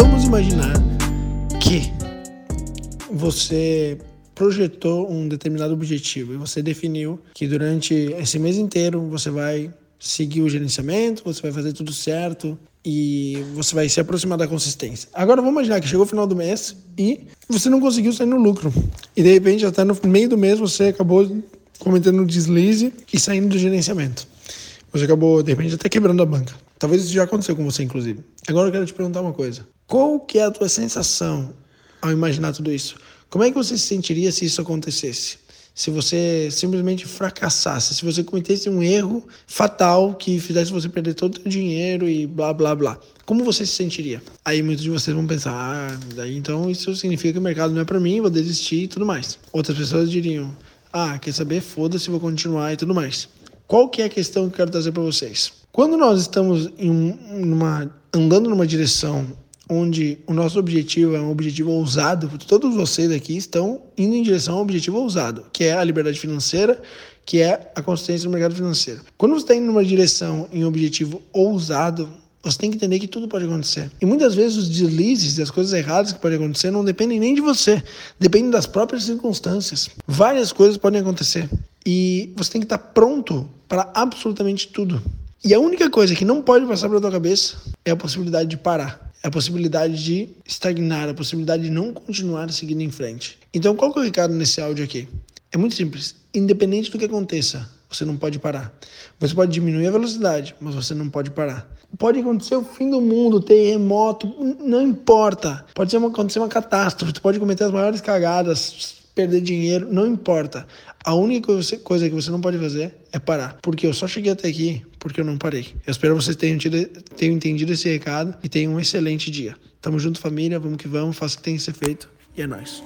Vamos imaginar que você projetou um determinado objetivo e você definiu que durante esse mês inteiro você vai seguir o gerenciamento, você vai fazer tudo certo e você vai se aproximar da consistência. Agora vamos imaginar que chegou o final do mês e você não conseguiu sair no lucro. E de repente, até no meio do mês, você acabou cometendo um deslize e saindo do gerenciamento. Você acabou, de repente, até quebrando a banca. Talvez isso já aconteceu com você, inclusive. Agora eu quero te perguntar uma coisa. Qual que é a tua sensação ao imaginar tudo isso? Como é que você se sentiria se isso acontecesse? Se você simplesmente fracassasse, se você cometesse um erro fatal que fizesse você perder todo o dinheiro e blá blá blá. Como você se sentiria? Aí muitos de vocês vão pensar, ah, daí então isso significa que o mercado não é para mim, vou desistir e tudo mais. Outras pessoas diriam, ah, quer saber? Foda-se, vou continuar e tudo mais. Qual que é a questão que eu quero trazer para vocês? Quando nós estamos em uma, andando numa direção onde o nosso objetivo é um objetivo ousado, todos vocês aqui estão indo em direção a um objetivo ousado, que é a liberdade financeira, que é a consistência no mercado financeiro. Quando você está indo numa direção em um objetivo ousado, você tem que entender que tudo pode acontecer. E muitas vezes os deslizes e as coisas erradas que podem acontecer não dependem nem de você, dependem das próprias circunstâncias. Várias coisas podem acontecer. E você tem que estar pronto para absolutamente tudo. E a única coisa que não pode passar pela tua cabeça é a possibilidade de parar a possibilidade de estagnar, a possibilidade de não continuar seguindo em frente. Então, qual que é o recado nesse áudio aqui? É muito simples. Independente do que aconteça, você não pode parar. Você pode diminuir a velocidade, mas você não pode parar. Pode acontecer o fim do mundo, terremoto, não importa. Pode acontecer uma catástrofe, você pode cometer as maiores cagadas, perder dinheiro, não importa. A única coisa que você não pode fazer é parar. Porque eu só cheguei até aqui porque eu não parei. Eu espero que vocês tenham, tido, tenham entendido esse recado e tenham um excelente dia. Tamo junto, família. Vamos que vamos. Faça o que tem que ser feito. E é nóis.